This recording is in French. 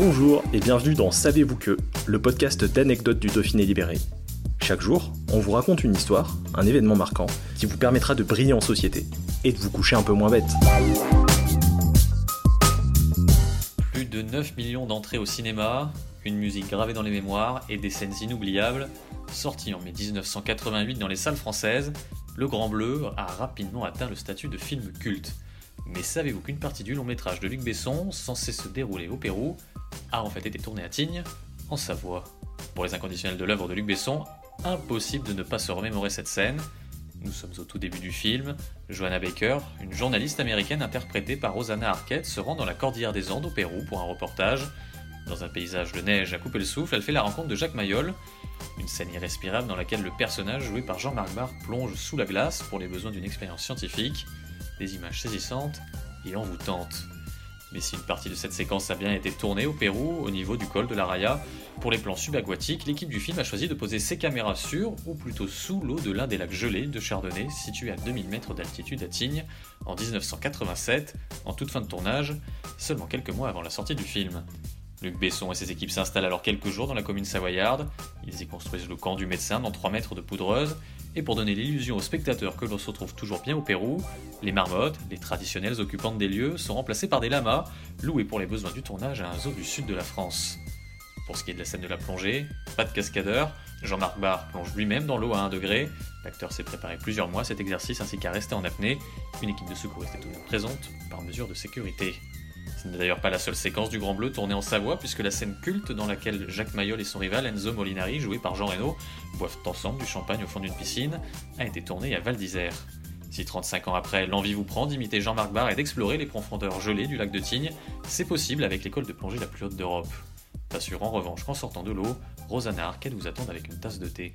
Bonjour et bienvenue dans Savez-vous que, le podcast d'anecdotes du Dauphiné libéré. Chaque jour, on vous raconte une histoire, un événement marquant, qui vous permettra de briller en société et de vous coucher un peu moins bête. Plus de 9 millions d'entrées au cinéma, une musique gravée dans les mémoires et des scènes inoubliables, sorti en mai 1988 dans les salles françaises, Le Grand Bleu a rapidement atteint le statut de film culte. Mais savez-vous qu'une partie du long métrage de Luc Besson, censé se dérouler au Pérou, a en fait été tournée à Tignes, en Savoie? Pour les inconditionnels de l'œuvre de Luc Besson, impossible de ne pas se remémorer cette scène. Nous sommes au tout début du film. Joanna Baker, une journaliste américaine interprétée par Rosanna Arquette, se rend dans la cordillère des Andes au Pérou pour un reportage. Dans un paysage de neige à couper le souffle, elle fait la rencontre de Jacques Mayol, une scène irrespirable dans laquelle le personnage joué par Jean-Marc Barr plonge sous la glace pour les besoins d'une expérience scientifique, des images saisissantes et envoûtantes. Mais si une partie de cette séquence a bien été tournée au Pérou, au niveau du col de la Raya, pour les plans subaquatiques, l'équipe du film a choisi de poser ses caméras sur, ou plutôt sous l'eau de l'un des lacs gelés de Chardonnay, situé à 2000 mètres d'altitude à Tignes, en 1987, en toute fin de tournage, seulement quelques mois avant la sortie du film. Luc Besson et ses équipes s'installent alors quelques jours dans la commune savoyarde. Ils y construisent le camp du médecin dans 3 mètres de poudreuse. Et pour donner l'illusion aux spectateurs que l'on se retrouve toujours bien au Pérou, les marmottes, les traditionnelles occupantes des lieux, sont remplacées par des lamas, loués pour les besoins du tournage à un zoo du sud de la France. Pour ce qui est de la scène de la plongée, pas de cascadeur, Jean-Marc Barr plonge lui-même dans l'eau à 1 degré, l'acteur s'est préparé plusieurs mois cet exercice ainsi qu'à rester en apnée, une équipe de secouristes est toujours présente par mesure de sécurité. Ce n'est d'ailleurs pas la seule séquence du Grand Bleu tournée en Savoie, puisque la scène culte dans laquelle Jacques Mayol et son rival Enzo Molinari, joué par Jean Reno, boivent ensemble du champagne au fond d'une piscine, a été tournée à Val d'Isère. Si 35 ans après, l'envie vous prend d'imiter Jean-Marc Barr et d'explorer les profondeurs gelées du lac de Tignes, c'est possible avec l'école de plongée la plus haute d'Europe. Pas en revanche qu'en sortant de l'eau, Rosanna Arquette vous attende avec une tasse de thé.